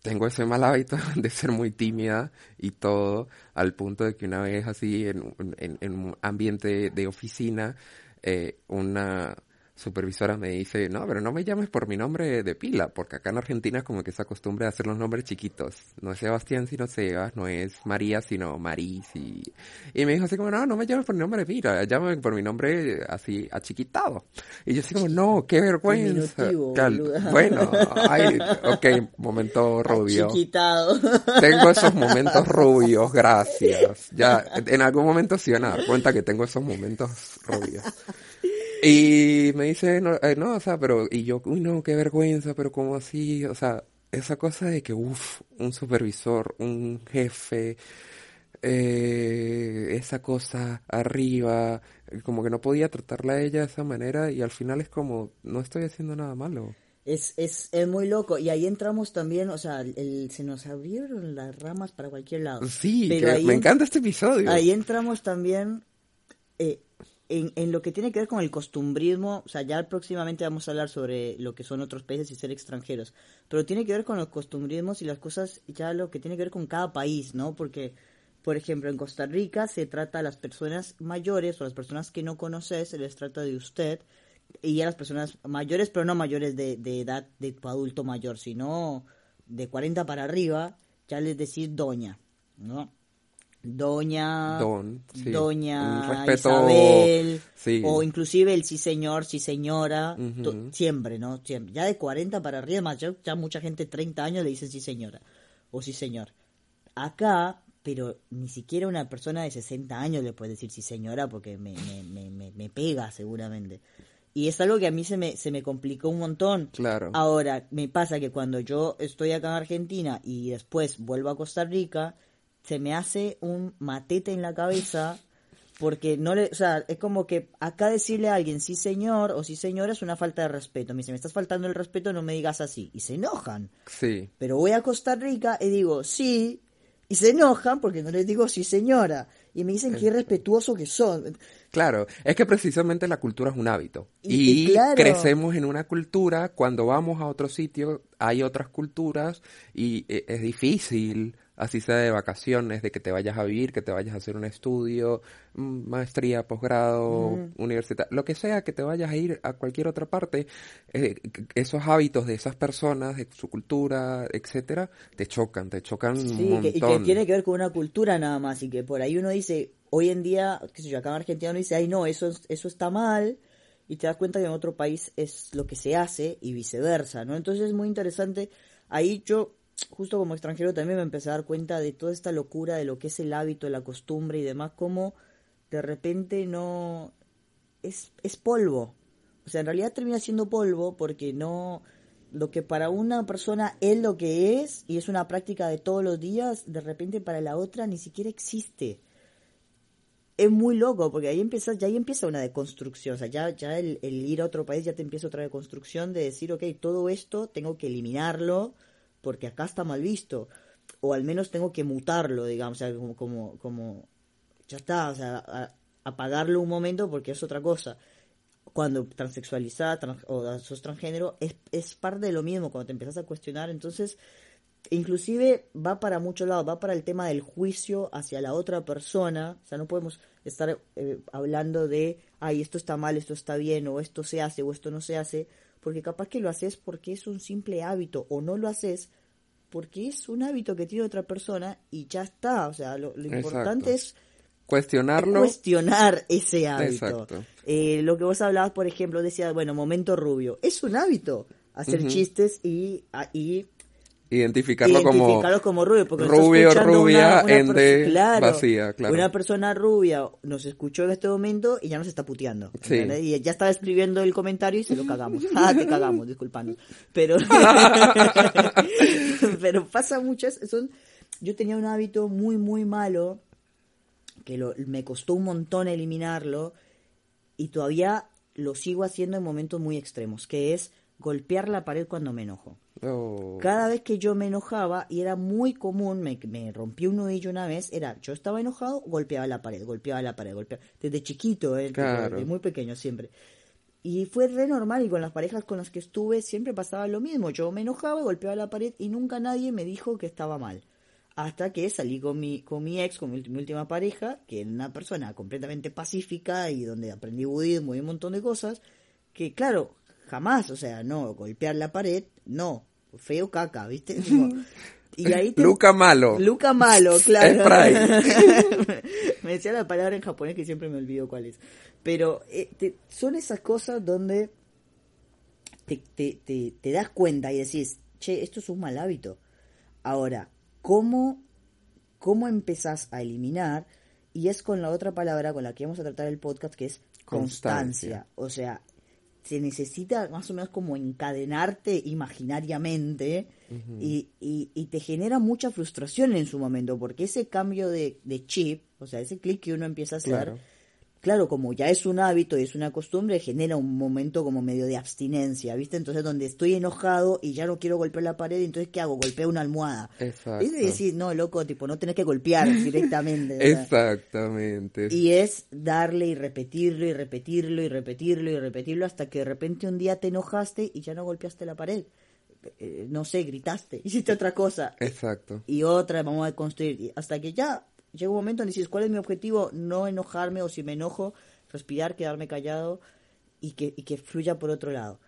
Tengo ese mal hábito de ser muy tímida y todo al punto de que una vez así en, en, un ambiente de oficina eh, una supervisora me dice, no, pero no me llames por mi nombre de pila, porque acá en Argentina es como que se acostumbra a hacer los nombres chiquitos. No es Sebastián sino Sebas, no es María sino Maris. Y, y me dijo así como, no, no me llames por mi nombre de pila, llámame por mi nombre así achiquitado. Y yo así como, no, qué vergüenza. bueno, ay, ok, momento rubio. Achiquitado. Tengo esos momentos rubios, gracias. Ya, en algún momento sí van a dar cuenta que tengo esos momentos rubios. Y me dice, no, eh, no, o sea, pero, y yo, uy, no, qué vergüenza, pero ¿cómo así? O sea, esa cosa de que, uff, un supervisor, un jefe, eh, esa cosa arriba, como que no podía tratarla a ella de esa manera y al final es como, no estoy haciendo nada malo. Es, es, es muy loco y ahí entramos también, o sea, el, se nos abrieron las ramas para cualquier lado. Sí, me encanta este episodio. Ahí entramos también eh, en, en, lo que tiene que ver con el costumbrismo, o sea, ya próximamente vamos a hablar sobre lo que son otros países y ser extranjeros, pero tiene que ver con los costumbrismos y las cosas, ya lo que tiene que ver con cada país, ¿no? Porque, por ejemplo, en Costa Rica se trata a las personas mayores o las personas que no conoces, se les trata de usted, y a las personas mayores, pero no mayores de, edad de tu adulto mayor, sino de 40 para arriba, ya les decís doña, ¿no? Doña, doña Isabel, o inclusive el sí señor, sí señora, siempre, ¿no? Siempre. Ya de 40 para arriba, más ya, mucha gente 30 años le dice sí señora o sí señor. Acá, pero ni siquiera una persona de 60 años le puede decir sí señora porque me, me, me, me, pega seguramente. Y es algo que a mí se me, se me complicó un montón. Claro. Ahora, me pasa que cuando yo estoy acá en Argentina y después vuelvo a Costa Rica, se me hace un matete en la cabeza porque no le, o sea, es como que acá decirle a alguien sí señor o sí señora es una falta de respeto. Me dice, me estás faltando el respeto, no me digas así. Y se enojan. Sí. Pero voy a Costa Rica y digo sí, y se enojan porque no les digo sí señora. Y me dicen qué respetuoso que son. Claro, es que precisamente la cultura es un hábito. Y, crecemos en una cultura, cuando vamos a otro sitio hay otras culturas y eh, es difícil así sea de vacaciones, de que te vayas a vivir, que te vayas a hacer un estudio, mm, maestría, posgrado, universidad, lo que sea, que te vayas a ir a cualquier otra parte, eh, esos hábitos de esas personas, de su cultura, etcétera, te chocan, te chocan un montón. y que tiene que ver con una cultura nada más, y que por ahí uno dice, hoy en día, qué sé yo, acá en Argentina uno dice, ay no, eso, eso está mal, y te das cuenta que en otro país es lo que se hace y viceversa, ¿no? Entonces es muy interesante. Ahí yo justo como extranjero también me empecé a dar cuenta de toda esta locura de lo que es el hábito, la costumbre y demás, como de repente no es, es polvo. O sea, en realidad termina siendo polvo porque no lo que para una persona es lo que es y es una práctica de todos los días, de repente para la otra ni siquiera existe. Es muy loco porque ahí empieza, ya ahí empieza una deconstrucción, o sea, ya, ya el, el ir a otro país ya te empieza otra deconstrucción de decir, ok, todo esto tengo que eliminarlo, porque acá está mal visto, o al menos tengo que mutarlo, digamos, como, como, como ya está, o sea, apagarlo un momento porque es otra cosa. Cuando transexualizada o sos transgénero, es, es parte de lo mismo, cuando te empiezas a cuestionar, entonces, inclusive va para muchos lados, va para el tema del juicio hacia la otra persona, o sea, no podemos estar eh, hablando de, ay, esto está mal, esto está bien, o esto se hace, o esto no se hace, porque capaz que lo haces porque es un simple hábito o no lo haces porque es un hábito que tiene otra persona y ya está. O sea, lo, importante es cuestionarlo. cuestionar ese hábito. Eh, lo que vos hablabas, por ejemplo, decía, bueno, momento rubio. Es un hábito hacer chistes y, y identificarlo como identificarlo como rubio, porque rubio, rubia, una- una ende, claro, vacía, claro. Una persona rubia nos escuchó en este momento y ya nos está puteando. Sí. Y ya estaba escribiendo el comentario y se lo cagamos. Ah, te cagamos, disculpanos. Pero, pero pasa muchas, son, yo tenía un hábito muy, muy malo que lo- me costó un montón eliminarlo y todavía lo sigo haciendo en momentos muy extremos, que es golpear la pared cuando me enojo. Oh, Cada vez que yo me enojaba, y era muy común, me, me rompí un nudillo una vez, era, yo estaba enojado, golpeaba la pared, golpeaba la pared, golpeaba, desde chiquito, eh, Claro. desde muy pequeño siempre. Y fue re normal, y con las parejas con las que estuve siempre pasaba lo mismo, yo me enojaba, golpeaba la pared, y nunca nadie me dijo que estaba mal. Hasta que salí con mi, con mi ex, con mi, mi última pareja, que era una persona completamente pacífica y donde aprendí budismo y un montón de cosas, que claro, jamás, o sea, no, golpear la pared, no, feo caca, ¿viste? Como- y ahí te- Luca malo. Luca malo, claro. Me decía la palabra en japonés que siempre me olvido cuál es. Pero eh, te- son esas cosas donde te, te, te, te das cuenta y decís, che, esto es un mal hábito. Ahora, ¿cómo, ¿cómo empezás a eliminar? Y es con la otra palabra con la que vamos a tratar el podcast, que es constancia. Constancia. O sea, se necesita más o menos como encadenarte imaginariamente y, y, y te genera mucha frustración en su momento, porque ese cambio de, de chip, o sea, ese clic que uno empieza a hacer, Claro. Claro, como ya es un hábito y es una costumbre, genera un momento como medio de abstinencia, ¿viste? Entonces, donde estoy enojado y ya no quiero golpear la pared, entonces, ¿qué hago? Golpeo una almohada. Exacto. Y decís, no, loco, tipo, no tenés que golpear directamente. Exactamente. Y es darle y repetirlo y repetirlo y repetirlo y repetirlo hasta que de repente un día te enojaste y ya no golpeaste la pared. Eh, no sé, gritaste, hiciste otra cosa Exacto. y otra, vamos a construir. Hasta que ya llega un momento en que dices, ¿cuál es mi objetivo? No enojarme o si me enojo, respirar, quedarme callado y que, y que fluya por otro lado.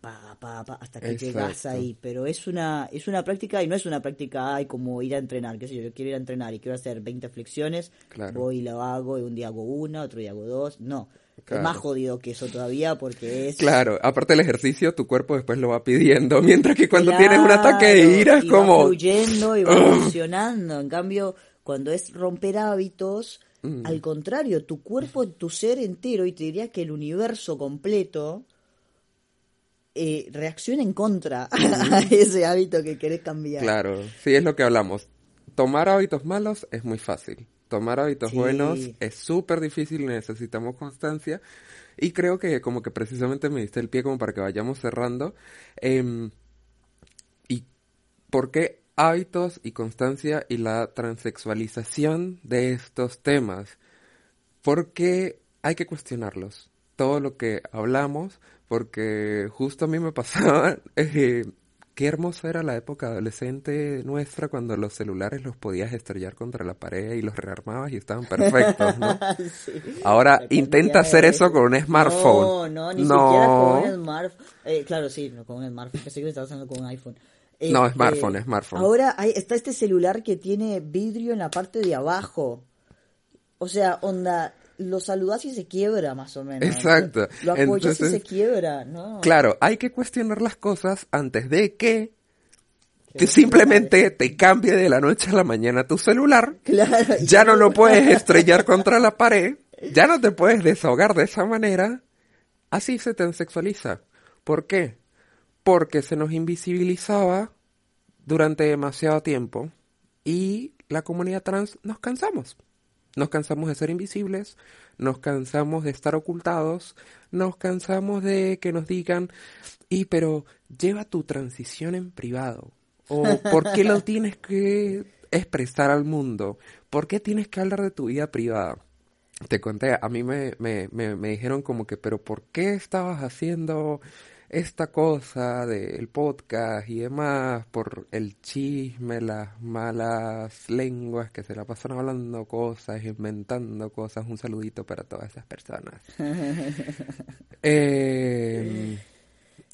Pa, pa, pa, hasta que Exacto. llegas ahí. Pero es una, es una práctica y no es una práctica ay, como ir a entrenar. qué sé yo, yo quiero ir a entrenar y quiero hacer 20 flexiones. Claro. Voy y lo hago y un día hago una, otro día hago dos. No. Claro. Es más jodido que eso todavía porque es... Claro, aparte del ejercicio, tu cuerpo después lo va pidiendo, mientras que cuando tienes un ataque de Claro, ira es y va como... fluyendo y va funcionando. En cambio, cuando es romper hábitos, Mm. al contrario, tu cuerpo, tu ser entero, y te diría que el universo completo, eh, reacciona en contra a ese hábito que querés cambiar. Claro, sí es lo que hablamos. Tomar hábitos malos es muy fácil. Tomar hábitos Sí. buenos es súper difícil necesitamos constancia. Y creo que como que precisamente me diste el pie como para que vayamos cerrando. Em, ¿Y por qué hábitos y constancia y la transexualización de estos temas? Porque hay que cuestionarlos. Todo lo que hablamos, porque justo a mí me pasaba, eh, qué hermosa era la época adolescente nuestra cuando los celulares los podías estrellar contra la pared y los rearmabas y estaban perfectos, ¿no? Sí. Ahora intenta hacer eso con un smartphone. No, no, ni No. siquiera con un smartphone. Eh, claro, sí, no, con un smartphone. Pensé que estaba usando con un iPhone. No, smartphone, smartphone. Ahora hay, está este celular que tiene vidrio en la parte de abajo. O sea, onda, lo saludas y se quiebra más o menos. Exacto. Lo apoyas y Entonces- se quiebra, ¿no? Claro, hay que cuestionar las cosas antes de que, que no simplemente te cambie de la noche a la mañana tu celular. Claro. Ya no lo puedes estrellar contra la pared. Ya no te puedes desahogar de esa manera. Así se transexualiza. ¿Por qué? Porque se nos invisibilizaba durante demasiado tiempo y la comunidad trans nos cansamos. Nos cansamos de ser invisibles, nos cansamos de estar ocultados, nos cansamos de que nos digan, y pero lleva tu transición en privado. O ¿por qué lo tienes que expresar al mundo? ¿Por qué tienes que hablar de tu vida privada? Te conté, a mí me, me, me, me dijeron como que, pero ¿por qué estabas haciendo esta cosa del podcast y demás? Por el chisme, las malas lenguas que se la pasan hablando cosas, inventando cosas. Un saludito para todas esas personas. eh,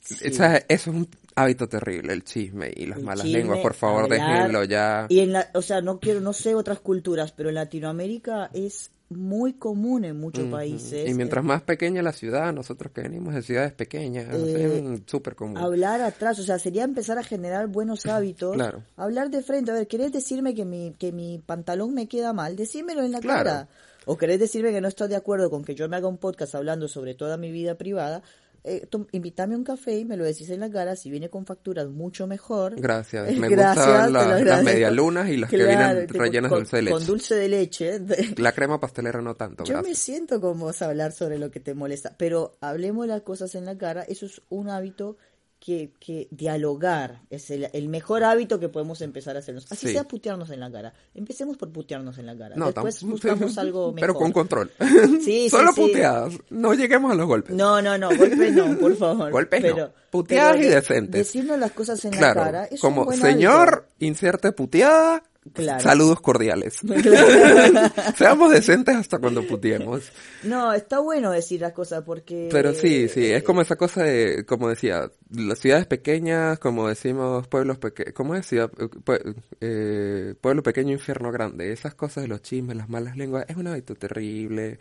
Sí. o sea, eso es un hábito terrible, el chisme y las El malas chisme, lenguas. Por favor, hablar. déjenlo ya. Y en la, o sea, no quiero, no sé otras culturas, pero en Latinoamérica es muy común en muchos países. Y mientras más pequeña la ciudad, nosotros que venimos de ciudades pequeñas, Eh, es súper común. hablar atrás, o sea, sería empezar a generar buenos hábitos, Claro. hablar de frente, a ver, ¿querés decirme que mi, que mi pantalón me queda mal? Decímelo en la Claro. cara. O querés decirme que no estás de acuerdo con que yo me haga un podcast hablando sobre toda mi vida privada, eh, invítame a un café y me lo decís en la cara, si viene con facturas mucho mejor. Gracias. Me gracias, gustan la- las medialunas y las que Claro, vienen tipo, rellenas con, dulce de leche. Con dulce de leche. La crema pastelera no tanto, Yo me siento con vos a hablar sobre lo que te molesta, pero hablemos las cosas en la cara, eso es un hábito que, que dialogar es el, el mejor hábito que podemos empezar a hacernos. Así Sí. sea putearnos en la cara. Empecemos por putearnos en la cara. No, Después buscamos algo mejor. Pero con control. Sí, sí, Solo sí. puteadas. No lleguemos a los golpes. No, no, no, golpes no, por favor. Golpes no. pero, Puteadas pero y de- decentes. Decirnos las cosas en claro. la cara es como un buen señor, hábito. inserte puteada. Claro. Saludos cordiales. Seamos decentes hasta cuando puteemos. No, está bueno decir las cosas porque... Pero sí, sí, es como esa cosa de, como decía, las ciudades pequeñas, como decimos, pueblos pequeños, ¿cómo es? Ciudad, eh, pue- eh, pueblo pequeño, infierno grande. Esas cosas de los chismes, las malas lenguas, es un hábito terrible.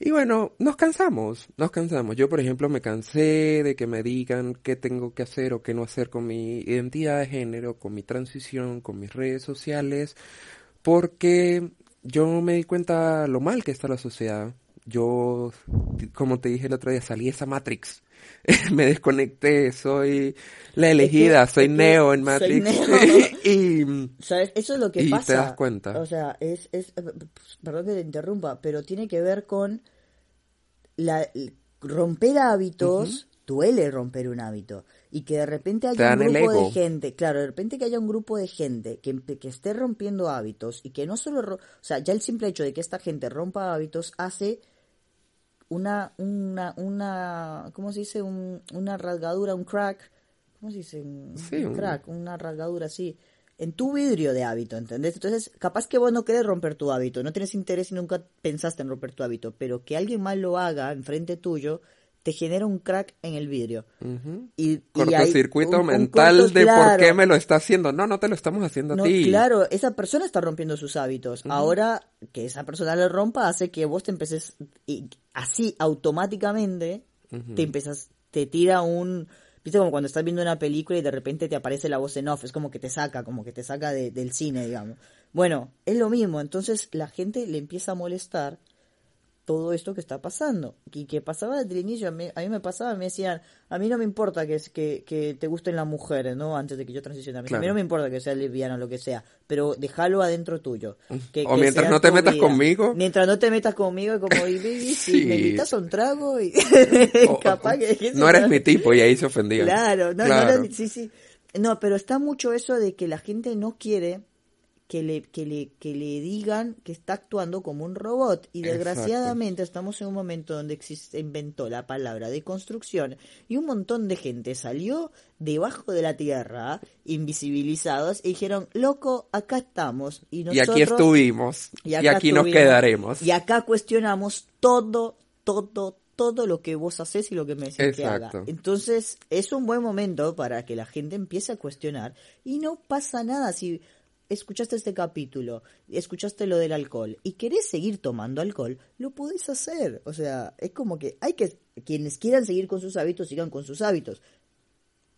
Y bueno, nos cansamos, nos cansamos. Yo, por ejemplo, me cansé de que me digan qué tengo que hacer o qué no hacer con mi identidad de género, con mi transición, con mis redes sociales, porque yo me di cuenta lo mal que está la sociedad. Yo, como te dije el otro día, salí de esa Matrix. me desconecté, soy la elegida, que- soy es que Neo en soy Matrix. Neo. y ¿Sabes? Eso es lo que Y te das cuenta. O sea, es, es, eh, perdón que te interrumpa, pero tiene que ver con la, romper hábitos. Duele romper un hábito. Y que de repente Te haya un grupo de gente, claro, de repente que haya un grupo de gente que, que esté rompiendo hábitos y que no solo, o sea, ya el simple hecho de que esta gente rompa hábitos hace una, una, una, ¿cómo se dice? Un- una rasgadura, un crack, ¿cómo se dice? Un, Sí, un un- crack, una rasgadura así, en tu vidrio de hábito, ¿entendés? Entonces, capaz que vos no querés romper tu hábito, no tienes interés y nunca pensaste en romper tu hábito, pero que alguien más lo haga enfrente tuyo, te genera un crack en el vidrio. Y, y cortocircuito un mental corto- de por qué claro. me lo está haciendo. No, no te lo estamos haciendo No, a ti. claro, esa persona está rompiendo sus hábitos. Ahora que esa persona le rompa hace que vos te empeces y así automáticamente te empezas te tira un viste como cuando estás viendo una película y de repente te aparece la voz en off, es como que te saca, como que te saca de- del cine, digamos. Bueno, es lo mismo, entonces la gente le empieza a molestar todo esto que está pasando. Y que pasaba desde el inicio, a mí, a mí me pasaba, me decían, a mí no me importa que, es, que, que te gusten las mujeres, ¿no? Antes de que yo transicione. A mí, a mí no me importa que sea lesbiana o lo que sea, pero déjalo adentro tuyo. Que, O que mientras no te metas vida. conmigo. Mientras no te metas conmigo, y como, y, baby, si Sí. me invitas un trago y... O- capaz o- que... no eres mi tipo y ahí se ofendían. Claro, no, Claro. no era- sí, sí. No, pero está mucho eso de que la gente no quiere que le, que le, que le digan que está actuando como un robot. Y Exacto. desgraciadamente estamos en un momento donde existe, inventó la palabra de construcción y un montón de gente salió debajo de la tierra, invisibilizados, y dijeron, loco, acá estamos. Y, Y nosotros, aquí estuvimos. Y, acá aquí nos estuvimos, quedaremos. Y acá cuestionamos todo, todo, todo lo que vos haces y lo que me decís que haga. Exacto. Entonces, es un buen momento para que la gente empiece a cuestionar. Y no pasa nada si escuchaste este capítulo, escuchaste lo del alcohol y querés seguir tomando alcohol, lo podés hacer. O sea, es como que hay que, quienes quieran seguir con sus hábitos, sigan con sus hábitos.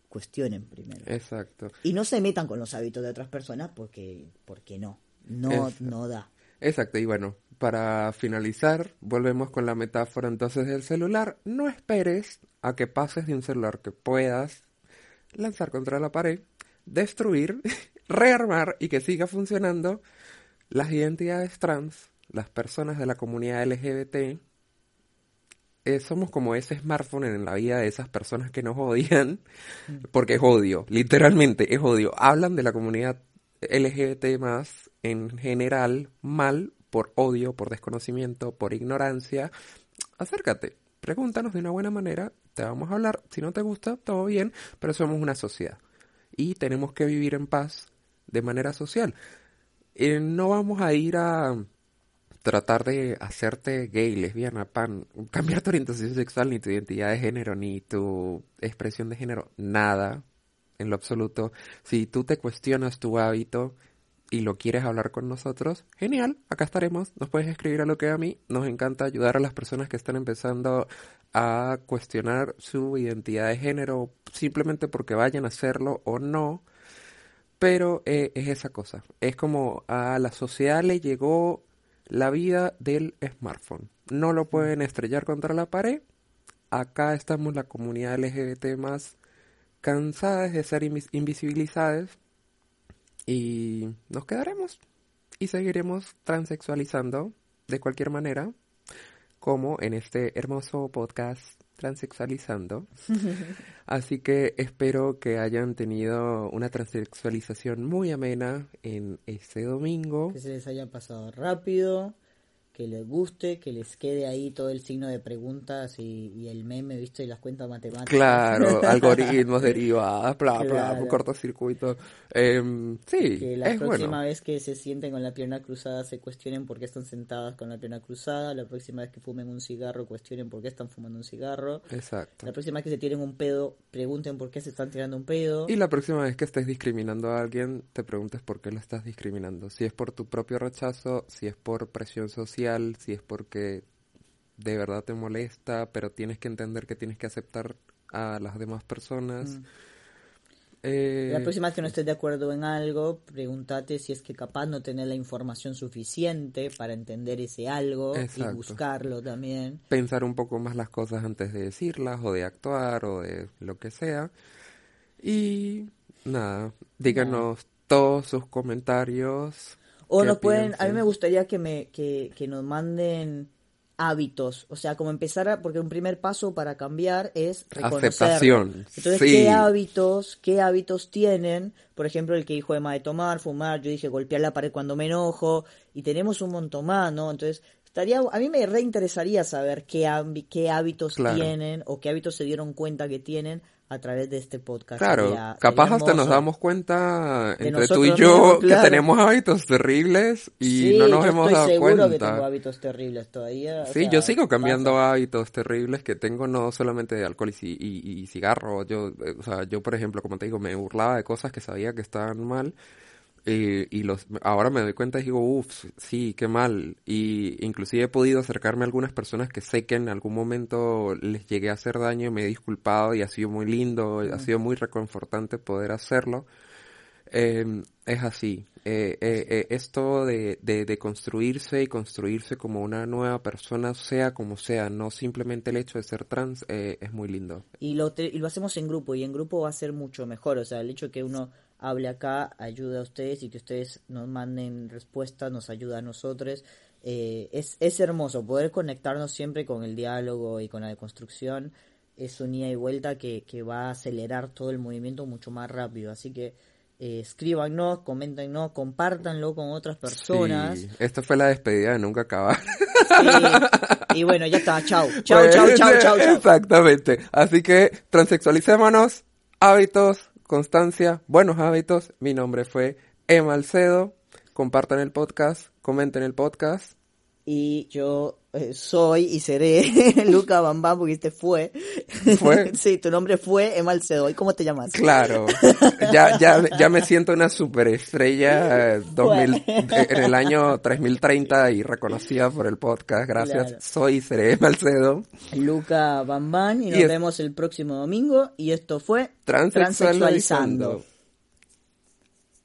Cuestionen primero. Exacto. Y no se metan con los hábitos de otras personas porque, porque no. No, Exacto. no da. Exacto, y bueno, para finalizar, volvemos con la metáfora entonces del celular. No esperes a que pases de un celular que puedas lanzar contra la pared, destruir, rearmar y que siga funcionando las identidades trans, las personas de la comunidad LGBT. eh, somos como ese smartphone en la vida de esas personas que nos odian, porque es odio, literalmente es odio. Hablan de la comunidad LGBT más en general mal por odio, por desconocimiento, por ignorancia. Acércate, pregúntanos de una buena manera, te vamos a hablar. Si no te gusta, todo bien, pero somos una sociedad y tenemos que vivir en paz de manera social. Eh, no vamos a ir a tratar de hacerte gay, lesbiana, pan, cambiar tu orientación sexual, ni tu identidad de género, ni tu expresión de género, nada, en lo absoluto. Si tú te cuestionas tu hábito, y lo quieres hablar con nosotros, genial, acá estaremos. Nos puedes escribir a lo que a mí. Nos encanta ayudar a las personas que están empezando a cuestionar su identidad de género simplemente porque vayan a hacerlo o no. Pero eh, es esa cosa. Es como a la sociedad le llegó la vida del smartphone. No lo pueden estrellar contra la pared. Acá estamos la comunidad LGBT más cansadas de ser invisibilizadas y nos quedaremos y seguiremos transexualizando de cualquier manera, como en este hermoso podcast transexualizando. Así que espero que hayan tenido una transexualización muy amena en este domingo. Que se les haya pasado rápido que les guste, que les quede ahí todo el signo de preguntas y, el meme, ¿viste? Y las cuentas matemáticas. Claro, algoritmos, derivadas, bla, bla, cortocircuito. Eh, sí, Que la próxima vez que se sienten con la pierna cruzada se cuestionen por qué están sentadas con la pierna cruzada. La próxima vez que fumen un cigarro, cuestionen por qué están fumando un cigarro. Exacto. La próxima vez que se tiren un pedo, pregunten por qué se están tirando un pedo. Y la próxima vez que estés discriminando a alguien, te preguntes por qué lo estás discriminando. Si es por tu propio rechazo, si es por presión social si es porque de verdad te molesta, pero tienes que entender que tienes que aceptar a las demás personas. Mm. Eh, la próxima vez que no estés de acuerdo en algo, pregúntate si es que capaz no tener la información suficiente para entender ese algo y buscarlo también. Pensar un poco más las cosas antes de decirlas o de actuar o de lo que sea. Y nada, díganos todos sus comentarios o nos pueden, a mí me gustaría que, me, que, que nos manden hábitos, o sea, como empezar a, porque un primer paso para cambiar es reconocer. Aceptación. Entonces, ¿qué hábitos, qué hábitos tienen? Por ejemplo, el que dijo Emma de tomar, fumar, yo dije golpear la pared cuando me enojo, y tenemos un montón más, ¿no? Entonces, estaría, a mí me reinteresaría saber qué, qué hábitos tienen o qué hábitos se dieron cuenta que tienen a través de este podcast. Claro, capaz hasta nos damos cuenta entre tú y yo que tenemos hábitos terribles y no nos hemos dado seguro cuenta. que tengo hábitos terribles todavía. Sí, yo sigo cambiando hábitos terribles que tengo no solamente de alcohol y, y, y cigarro. Yo, eh, o sea, yo por ejemplo, como te digo, me burlaba de cosas que sabía que estaban mal y los, ahora me doy cuenta y digo, uff, sí, qué mal. Y inclusive he podido acercarme a algunas personas que sé que en algún momento les llegué a hacer daño y me he disculpado y ha sido muy lindo, ha sido muy reconfortante poder hacerlo. Em, es así. Eh, eh, eh, esto de, de, construirse y construirse como una nueva persona, sea como sea, no simplemente el hecho de ser trans, es muy lindo. Y lo, y lo hacemos en grupo, y en grupo va a ser mucho mejor. O sea, el hecho de que uno hable acá ayuda a ustedes y que ustedes nos manden respuestas, nos ayuda a nosotros. Eh, es, es hermoso poder conectarnos siempre con el diálogo y con la deconstrucción. Es un ida y vuelta que, que va a acelerar todo el movimiento mucho más rápido. Así que eh, escríbanos, coméntenos, compártanlo con otras personas. Sí, esta fue la despedida de nunca acabar. Y bueno, ya está, chao. Chao, chao, chao, chao, Exactamente. Así que transexualicémonos, hábitos, constancia, buenos hábitos. Mi nombre fue Emma Alcedo. Compartan el podcast, comenten el podcast. Y yo eh, soy y seré Luca Bambam, porque este fue. ¿Fue? sí, tu nombre fue Alcedo. ¿Y cómo te llamas? Claro. Ya, ya, ya me siento una superestrella eh, en el año 3030 y reconocida por el podcast. Gracias. Soy y seré Emma Alcedo. Luca Bambam y nos vemos el próximo domingo. Y esto fue Transexualizando.